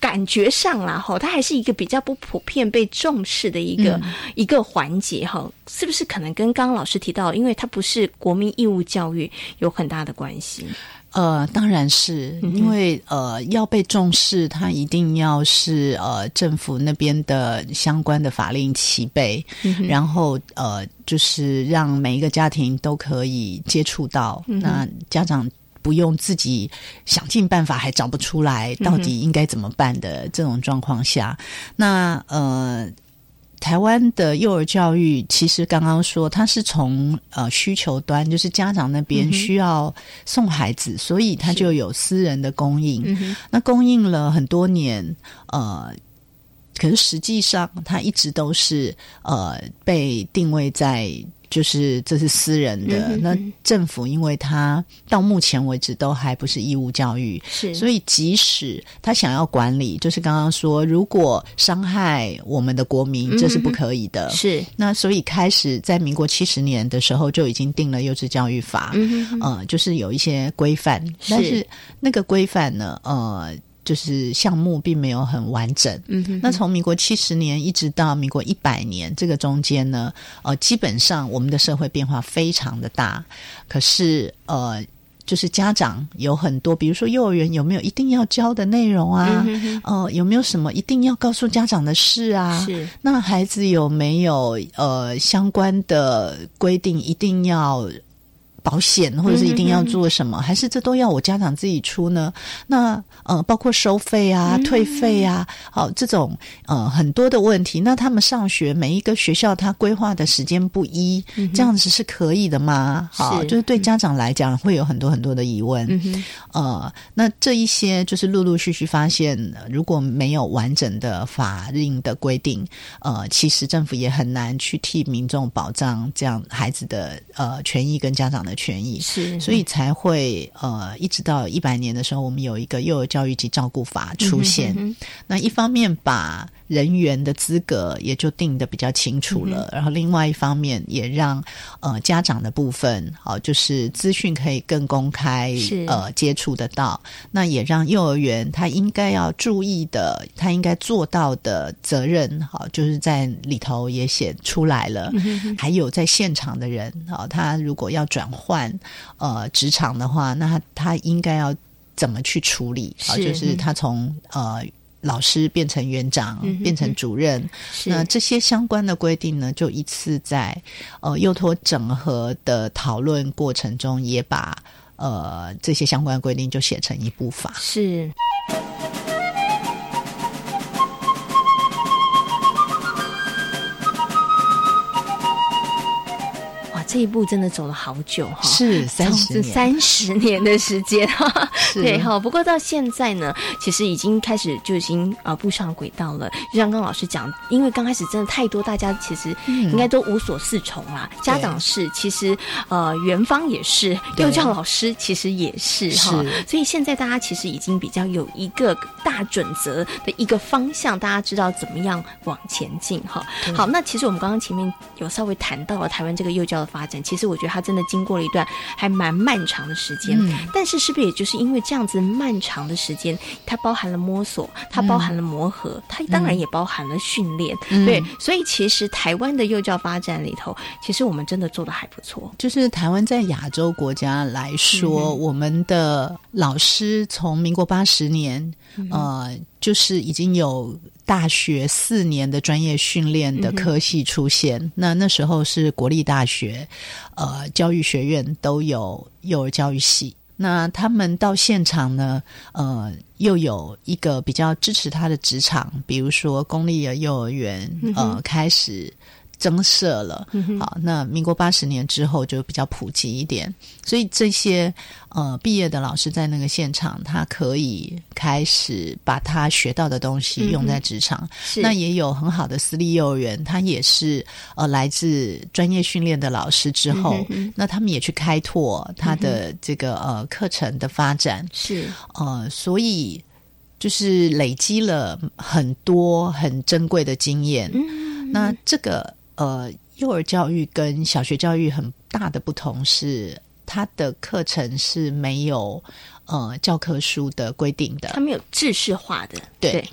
感觉上啦，哈，它还是一个比较不普遍被重视的一个、嗯一个环节，哈，是不是可能跟刚刚老师提到，因为它不是国民义务教育，有很大的关系？呃，当然是因为呃要被重视，它一定要是呃政府那边的相关的法令齐备，嗯然后呃就是让每一个家庭都可以接触到，嗯那家长。不用自己想尽办法还找不出来到底应该怎么办的这种状况下，那呃台湾的幼儿教育，其实刚刚说它是从呃需求端，就是家长那嗯边需要送孩子，所以它就有私人的供应。嗯那供应了很多年，呃，可是实际上它一直都是呃被定位在。就是这是私人的，那政府因为它到目前为止都还不是义务教育，是所以即使他想要管理，就是刚刚说，如果伤害我们的国民，这是不可以的。嗯是那所以开始在民国七十年的时候就已经定了幼稚教育法，嗯呃，就是有一些规范，但是那个规范呢，呃。就是项目并没有很完整，嗯哼那从民国七十年一直到民国一百年这个中间呢，呃，基本上我们的社会变化非常的大，可是呃，就是家长有很多，比如说幼儿园有没有一定要教的内容啊？嗯哼呃，有没有什么一定要告诉家长的事啊？是那孩子有没有呃相关的规定一定要？保险或者是一定要做什么，还是这都要我家长自己出呢？那呃，包括收费啊、退费啊，好、这种呃很多的问题。那他们上学每一个学校他规划的时间不一，这样子是可以的吗？好，是就是对家长来讲会有很多很多的疑问。嗯呃，那这一些就是陆陆续续发现，呃如果没有完整的法令的规定，呃，其实政府也很难去替民众保障这样孩子的呃权益跟家长的权益，是所以才会呃一直到一百年的时候，我们有一个幼儿教育及照顾法出现。嗯哼那一方面把人员的资格也就定的比较清楚嗯了，然后另外一方面也让呃家长的部分，好、就是资讯可以更公开是，呃接触得到，那也让幼儿园他应该要注意的，他应该做到的责任，好、就是在里头也写出来了。嗯还有在现场的人，好、他如果要转换呃职场的话，那他他应该要。怎么去处理啊？就是他从呃。老师变成园长，嗯变成主任，是那这些相关的规定呢，就一次在呃幼托整合的讨论过程中，也把呃这些相关规定就写成一部法。是。这一步真的走了好久哈，是三十三十年的时间哈。[LAUGHS] 是对哈，不过到现在呢，其实已经开始就已经呃步上轨道了。就像刚刚老师讲，因为刚开始真的太多，大家其实嗯应该都无所适从啦。家长是，其实呃园方也是，幼教老师其实也是哈。所以现在大家其实已经比较有一个大准则的一个方向，大家知道怎么样往前进哈。好，那其实我们刚刚前面有稍微谈到了台湾这个幼教的发展，其实我觉得它真的经过了一段还蛮漫长的时间。嗯。但是是不是也就是因为这样子漫长的时间，它包含了摸索，它包含了磨合，它当然也包含了训练，嗯。对，所以其实台湾的幼教发展里头，其实我们真的做的还不错。就是台湾在亚洲国家来说，嗯。我们的老师从民国八十年，嗯。呃，就是已经有大学四年的专业训练的科系出现。那那时候是国立大学，呃，教育学院都有幼儿教育系。那他们到现场呢，呃，又有一个比较支持他的职场，比如说公立的幼儿园，呃，开始增设了。好，那民国八十年之后就比较普及一点，所以这些呃毕业的老师在那个现场，他可以开始把他学到的东西用在职场。是那也有很好的私立幼儿园，他也是呃来自专业训练的老师之后，那他们也去开拓他的这个呃课程的发展。是呃，所以就是累积了很多很珍贵的经验。嗯那这个呃，幼儿教育跟小学教育很大的不同是，它的课程是没有呃教科书的规定的。它没有制式化的，对。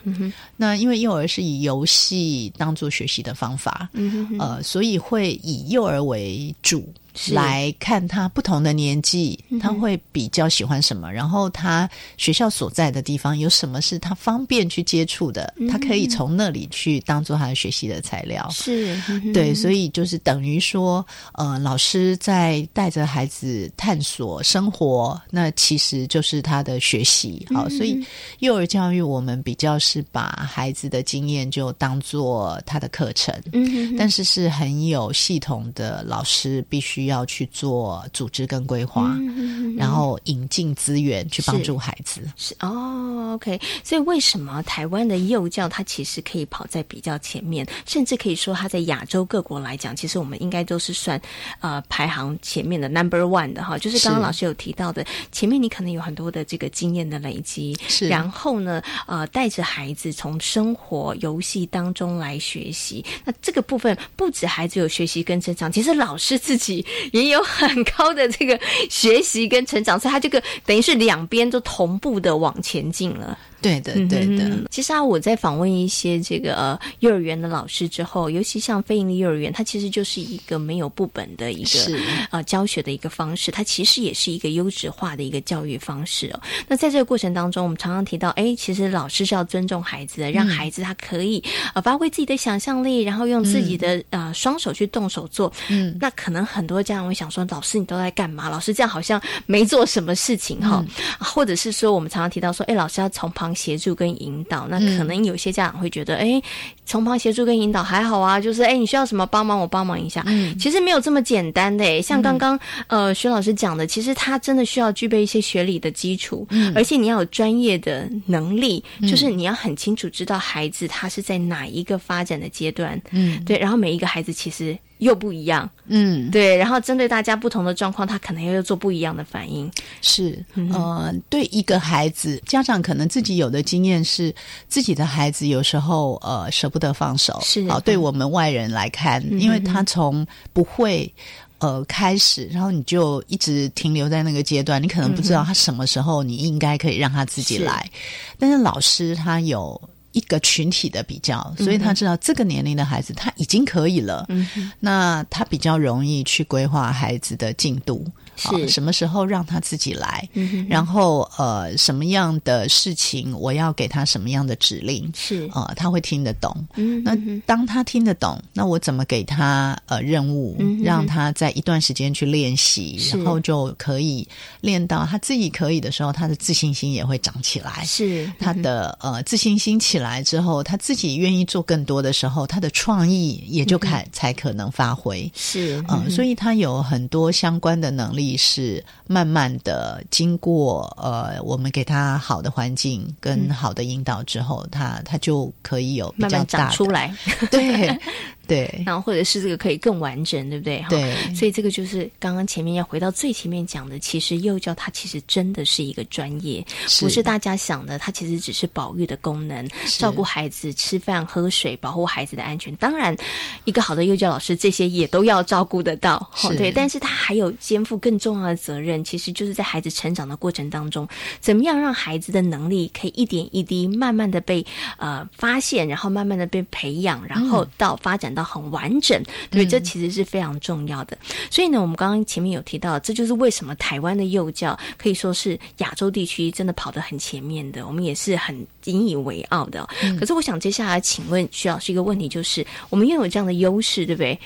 那因为幼儿是以游戏当做学习的方法，嗯哼哼。呃，所以会以幼儿为主是来看他不同的年纪，他会比较喜欢什么，然后他学校所在的地方有什么是他方便去接触的，他可以从那里去当做他的学习的材料。是，嗯对，所以就是等于说，呃，老师在带着孩子探索生活，那其实就是他的学习。好，所以幼儿教育我们比较是把孩子的经验就当做他的课程，嗯但是是很有系统的，老师必须要去做组织跟规划，嗯然后引进资源去帮助孩子。是哦，OK，所以为什么台湾的幼教它其实可以跑在比较前面，甚至可以说它在亚洲各国来讲，其实我们应该都是算呃排行前面的 number one 的哈。就是刚刚老师有提到的，前面你可能有很多的这个经验的累积，是然后呢，呃，带着孩子从生活游戏当中来学习。那这个部分不止孩子有学习跟成长，其实老师自己 [LAUGHS] 也有很高的这个学习跟成长，所以他这个等于是两边都同步的往前进了。对的，对的。嗯其实啊，我在访问一些这个呃幼儿园的老师之后，尤其像非营利幼儿园，它其实就是一个没有部本的一个是呃教学的一个方式，它其实也是一个优质化的一个教育方式哦。那在这个过程当中，我们常常提到，哎，其实老师是要尊重孩子的，让孩子他可以呃发挥自己的想象力，然后用自己的、呃双手去动手做。嗯，那可能很多家长会想说，老师你都在干嘛？老师这样好像没做什么事情哈、或者是说我们常常提到说，哎，老师要从旁协助跟引导。那可能有些家长会觉得，哎，从旁协助跟引导还好啊，就是哎，你需要什么帮忙，我帮忙一下。嗯。其实没有这么简单的诶，像刚刚、呃徐老师讲的，其实他真的需要具备一些学理的基础，嗯。而且你要有专业的能力，就是你要很清楚知道孩子他是在哪一个发展的阶段，嗯。对，然后每一个孩子其实又不一样，嗯，对，然后针对大家不同的状况，他可能又要做不一样的反应，是，嗯。呃，对一个孩子，家长可能自己有的经验是，自己的孩子有时候呃舍不得放手，是好、对。我们外人来看，嗯因为他从不会。呃，开始，然后你就一直停留在那个阶段，你可能不知道他什么时候你应该可以让他自己是。来。但是老师他有一个群体的比较，所以他知道这个年龄的孩子他已经可以了，嗯那他比较容易去规划孩子的进度。是。什么时候让他自己来，然后呃什么样的事情我要给他什么样的指令，是。呃他会听得懂。那当他听得懂，那我怎么给他呃任务，让他在一段时间去练习，然后就可以练到他自己可以的时候，他的自信心也会长起来。是他的呃自信心起来之后，他自己愿意做更多的时候，他的创意也就开才可能发挥。是呃，所以他有很多相关的能力是慢慢的经过呃我们给他好的环境跟好的引导之后，他他就可以有比较大出来。[LAUGHS] 对。对，然后或者是这个可以更完整，对不对？对，所以这个就是刚刚前面要回到最前面讲的，其实幼教它其实真的是一个专业，不是大家想的，它其实只是保育的功能，照顾孩子吃饭喝水，保护孩子的安全。当然，一个好的幼教老师这些也都要照顾得到，对。但是他还有肩负更重要的责任，其实就是在孩子成长的过程当中，怎么样让孩子的能力可以一点一滴慢慢的被呃发现，然后慢慢的被培养，然后到发展。到很完整，对，这其实是非常重要的。所以呢，我们刚刚前面有提到，这就是为什么台湾的幼教可以说是亚洲地区真的跑得很前面的，我们也是很引以为傲的。可是，我想接下来请问徐老师一个问题，就是我们拥有这样的优势，对不对？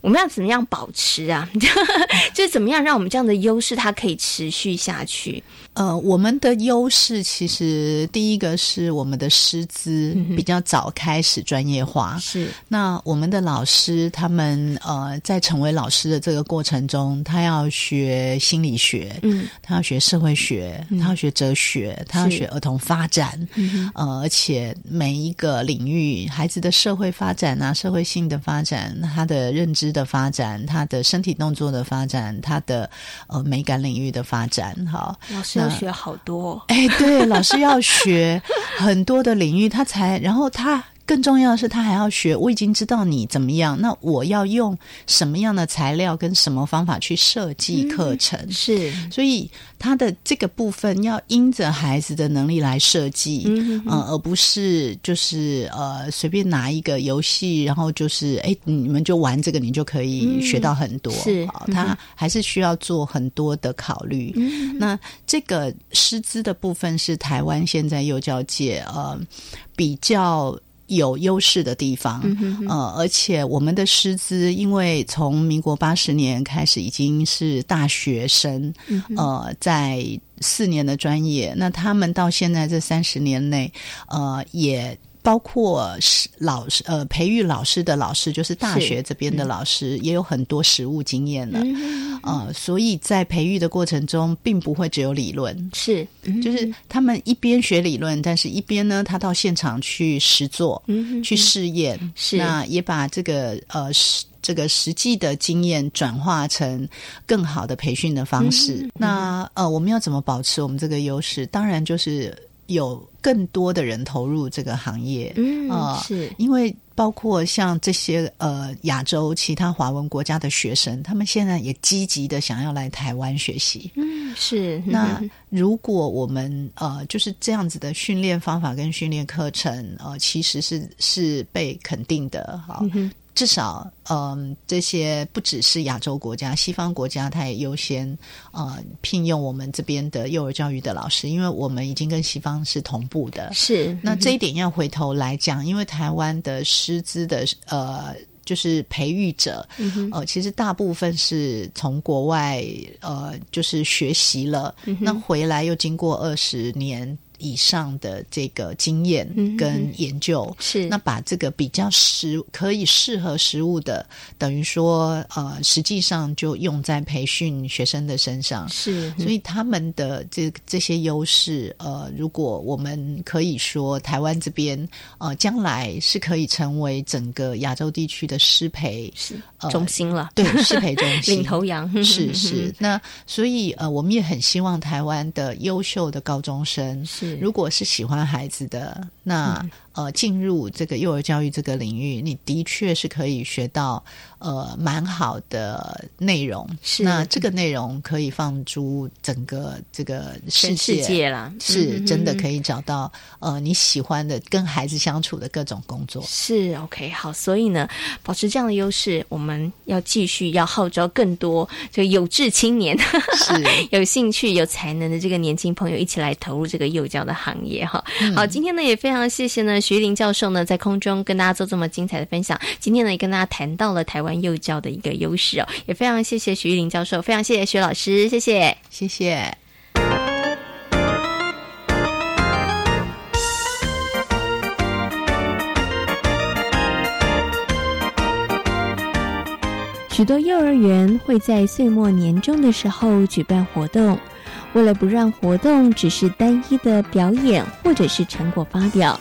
我们要怎么样保持啊？[LAUGHS] 就是怎么样让我们这样的优势它可以持续下去？呃，我们的优势其实第一个是我们的师资比较早开始专业化。是，那我们的老师他们呃，在成为老师的这个过程中，他要学心理学，嗯，他要学社会学，他要学哲学，他要学儿童发展，呃，而且每一个领域孩子的社会发展啊，社会性的发展，他的认知的发展，他的身体动作的发展，他的呃美感领域的发展，好，老师。学好多，哎，对，老师要学很多的领域，他才，然后他。更重要的是，他还要学。我已经知道你怎么样，那我要用什么样的材料跟什么方法去设计课程？是，所以他的这个部分要因着孩子的能力来设计，嗯，而不是就是呃随便拿一个游戏，然后就是哎你们就玩这个，你就可以学到很多。是，他还是需要做很多的考虑。那这个师资的部分是台湾现在幼教界呃比较。有优势的地方，呃，而且我们的师资，因为从民国八十年开始已经是大学生，呃，在四年的专业，那他们到现在这三十年内，呃，也。包括是老师，呃，培育老师的老师，就是大学这边的老师，也有很多实务经验了，呃，所以在培育的过程中，并不会只有理论，是，就是他们一边学理论，但是一边呢，他到现场去实做，去试验，是，那也把这个呃实这个实际的经验转化成更好的培训的方式。那呃，我们要怎么保持我们这个优势？当然就是。有更多的人投入这个行业，嗯，是因为包括像这些呃亚洲其他华文国家的学生，他们现在也积极的想要来台湾学习，嗯，是。那如果我们呃就是这样子的训练方法跟训练课程，呃，其实是是被肯定的，哈。至少，嗯，这些不只是亚洲国家，西方国家，它也优先呃聘用我们这边的幼儿教育的老师，因为我们已经跟西方是同步的。是，那这一点要回头来讲，因为台湾的师资的呃，就是培育者，呃，其实大部分是从国外呃，就是学习了，那回来又经过二十年。以上的这个经验跟研究。是，那把这个比较实可以适合实物的，等于说呃，实际上就用在培训学生的身上。是，所以他们的这这些优势呃，如果我们可以说台湾这边呃，将来是可以成为整个亚洲地区的师培是中心了，对适配中 [LAUGHS] 心领头羊是是，[LAUGHS] 那所以呃，我们也很希望台湾的优秀的高中生是。如果是喜欢孩子的，那。呃进入这个幼儿教育这个领域，你的确是可以学到呃蛮好的内容。是那这个内容可以放诸整个这个世界，界啦是真的可以找到呃你喜欢的跟孩子相处的各种工作。是 OK 好，所以呢，保持这样的优势，我们要继续要号召更多这个有志青年，是 [LAUGHS] 有兴趣、有才能的这个年轻朋友一起来投入这个幼教的行业哈。嗯好，今天呢也非常谢谢呢徐玉林教授呢在空中跟大家做这么精彩的分享。今天呢也跟大家谈到了台湾幼教的一个优势哦，也非常谢谢徐玉林教授，非常谢谢徐老师，谢谢，谢谢。许多幼儿园会在岁末年终的时候举办活动，为了不让活动只是单一的表演或者是成果发表，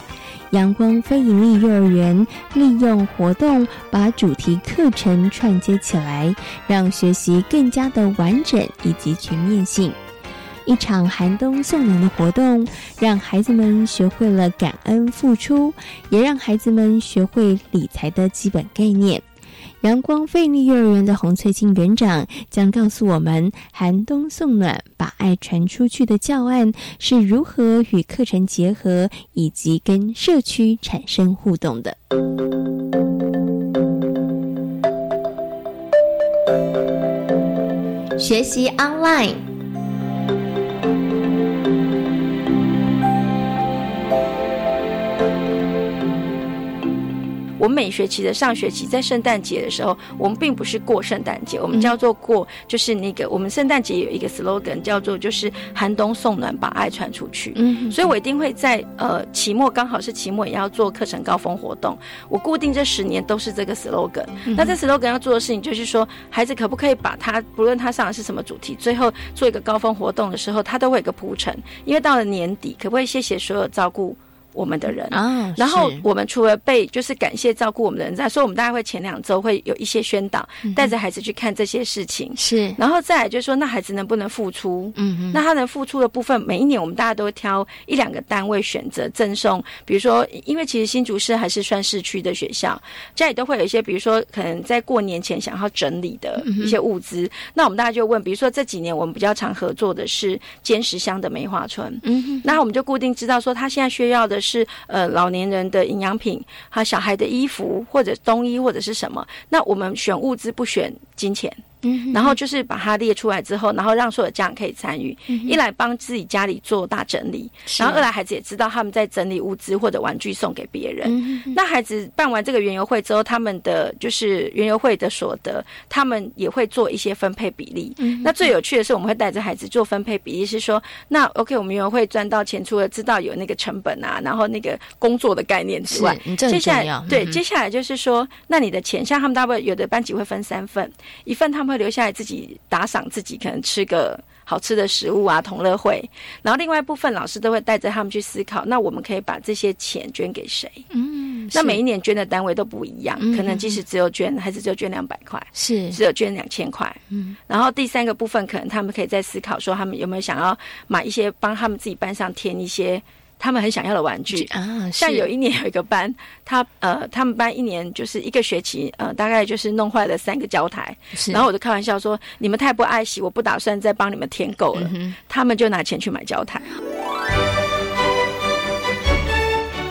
阳光非盈利幼儿园利用活动把主题课程串接起来，让学习更加的完整以及全面性。一场寒冬送暖的活动，让孩子们学会了感恩付出，也让孩子们学会理财的基本概念。阳光费力幼儿园的洪翠清园长将告诉我们，寒冬送暖，把爱传出去的教案是如何与课程结合，以及跟社区产生互动的。学习 online。我们每学期的上学期在圣诞节的时候，我们并不是过圣诞节，我们叫做过，就是那个我们圣诞节有一个 slogan 叫做就是寒冬送暖，把爱传出去。嗯所以我一定会在呃期末刚好是期末也要做课程高峰活动，我固定这十年都是这个 slogan。嗯那这 slogan 要做的事情就是说，孩子可不可以把他不论他上的是什么主题，最后做一个高峰活动的时候，他都会有个铺陈，因为到了年底，可不可以谢谢所有照顾。我们的人。啊然后我们除了被就是感谢照顾我们的人在，所以我们大概会前两周会有一些宣导，带着孩子去看这些事情，是，然后再来就是说，那孩子能不能付出？嗯那他能付出的部分，每一年我们大家都会挑一两个单位选择赠送，比如说，因为其实新竹市还是算市区的学校，家里都会有一些，比如说可能在过年前想要整理的一些物资，那我们大家就问，比如说这几年我们比较常合作的是坚石乡的梅花村，嗯哼。那我们就固定知道说，他现在需要的是是呃老年人的营养品，还有小孩的衣服或者冬衣或者是什么，那我们选物资不选金钱。嗯然后就是把它列出来之后，然后让所有家长可以参与，嗯一来帮自己家里做大整理，然后二来孩子也知道他们在整理物资或者玩具送给别人。嗯那孩子办完这个园游会之后，他们的就是园游会的所得，他们也会做一些分配比例。嗯那最有趣的是，我们会带着孩子做分配比例，是说，那 OK，我们园游会赚到钱，除了知道有那个成本啊，然后那个工作的概念之外接下来对接下来就是说，那你的钱，像他们大部分有的班级会分三份，一份他们会留下来自己打赏自己，可能吃个好吃的食物啊，同乐会。然后另外一部分老师都会带着他们去思考，那我们可以把这些钱捐给谁？嗯那每一年捐的单位都不一样，嗯可能即使只有捐，还是只有捐两百块，是只有捐两千块。嗯然后第三个部分，可能他们可以在思考说，他们有没有想要买一些帮他们自己班上添一些他们很想要的玩具。啊像有一年有一个班，他呃，[LAUGHS] 他们班一年就是一个学期，呃，大概就是弄坏了三个胶台是，然后我就开玩笑说，你们太不爱惜，我不打算再帮你们添购了，他们就拿钱去买胶台。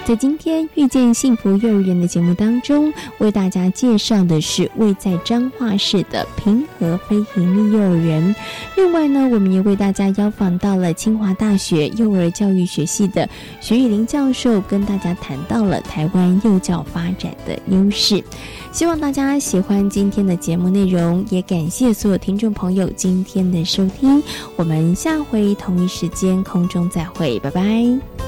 在今天遇见幸福幼儿园的节目当中，为大家介绍的是位在彰化市的平和非营利幼儿园。另外呢，我们也为大家邀访到了清华大学幼儿教育学系的徐玉玲教授，跟大家谈到了台湾幼教发展的优势。希望大家喜欢今天的节目内容，也感谢所有听众朋友今天的收听。我们下回同一时间空中再会，拜拜。